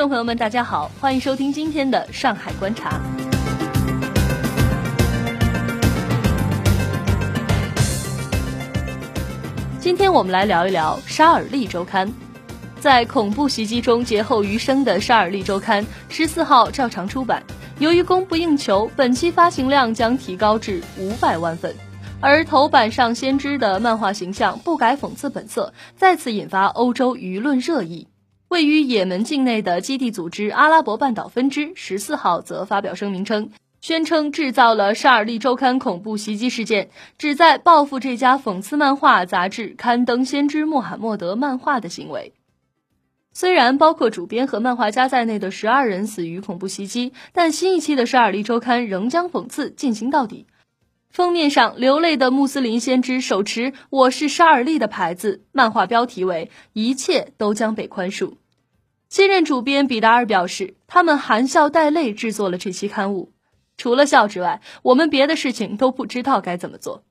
观众朋友们，大家好，欢迎收听今天的《上海观察》。今天我们来聊一聊《沙尔利周刊》。在恐怖袭击中劫后余生的《沙尔利周刊》十四号照常出版。由于供不应求，本期发行量将提高至五百万份。而头版上先知的漫画形象不改讽刺本色，再次引发欧洲舆论热议。位于也门境内的基地组织阿拉伯半岛分支十四号则发表声明称，宣称制造了《沙尔利周刊》恐怖袭击事件，旨在报复这家讽刺漫画杂志刊登先知穆罕默德漫画的行为。虽然包括主编和漫画家在内的十二人死于恐怖袭击，但新一期的《沙尔利周刊》仍将讽刺进行到底。封面上流泪的穆斯林先知手持“我是沙尔利”的牌子，漫画标题为“一切都将被宽恕”。新任主编比达尔表示，他们含笑带泪制作了这期刊物，除了笑之外，我们别的事情都不知道该怎么做。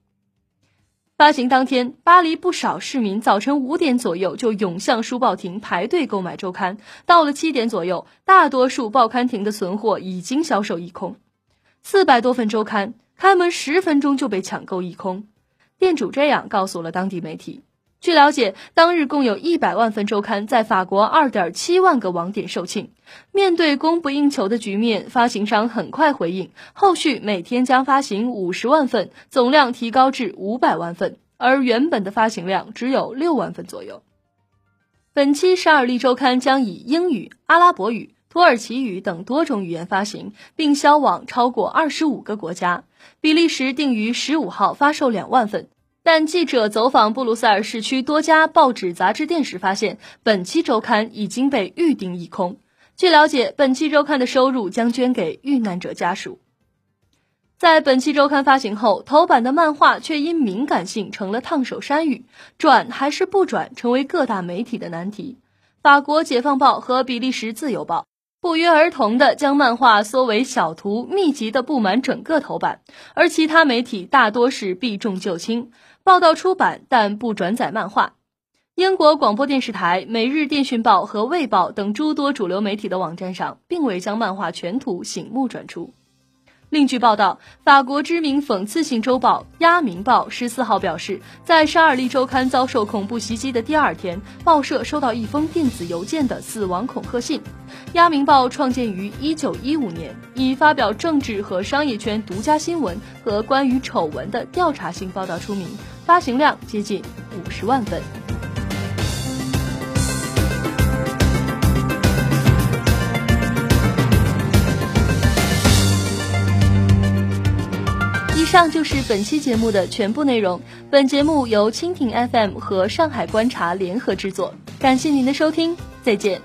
发行当天，巴黎不少市民早晨五点左右就涌向书报亭排队购买周刊，到了七点左右，大多数报刊亭的存货已经销售一空，四百多份周刊。开门十分钟就被抢购一空，店主这样告诉了当地媒体。据了解，当日共有一百万份周刊在法国二点七万个网点售罄。面对供不应求的局面，发行商很快回应，后续每天将发行五十万份，总量提高至五百万份，而原本的发行量只有六万份左右。本期《沙尔利周刊》将以英语、阿拉伯语。土耳其语等多种语言发行，并销往超过二十五个国家。比利时定于十五号发售两万份，但记者走访布鲁塞尔市区多家报纸、杂志店时发现，本期周刊已经被预订一空。据了解，本期周刊的收入将捐给遇难者家属。在本期周刊发行后，头版的漫画却因敏感性成了烫手山芋，转还是不转，成为各大媒体的难题。法国《解放报》和比利时《自由报》。不约而同地将漫画缩为小图，密集地布满整个头版，而其他媒体大多是避重就轻，报道出版但不转载漫画。英国广播电视台、每日电讯报和卫报等诸多主流媒体的网站上，并未将漫画全图醒目转出。另据报道，法国知名讽刺性周报《鸭明报》十四号表示，在沙尔利周刊遭受恐怖袭击的第二天，报社收到一封电子邮件的死亡恐吓信。《鸭明报》创建于一九一五年，以发表政治和商业圈独家新闻和关于丑闻的调查性报道出名，发行量接近五十万份。以上就是本期节目的全部内容。本节目由蜻蜓 FM 和上海观察联合制作，感谢您的收听，再见。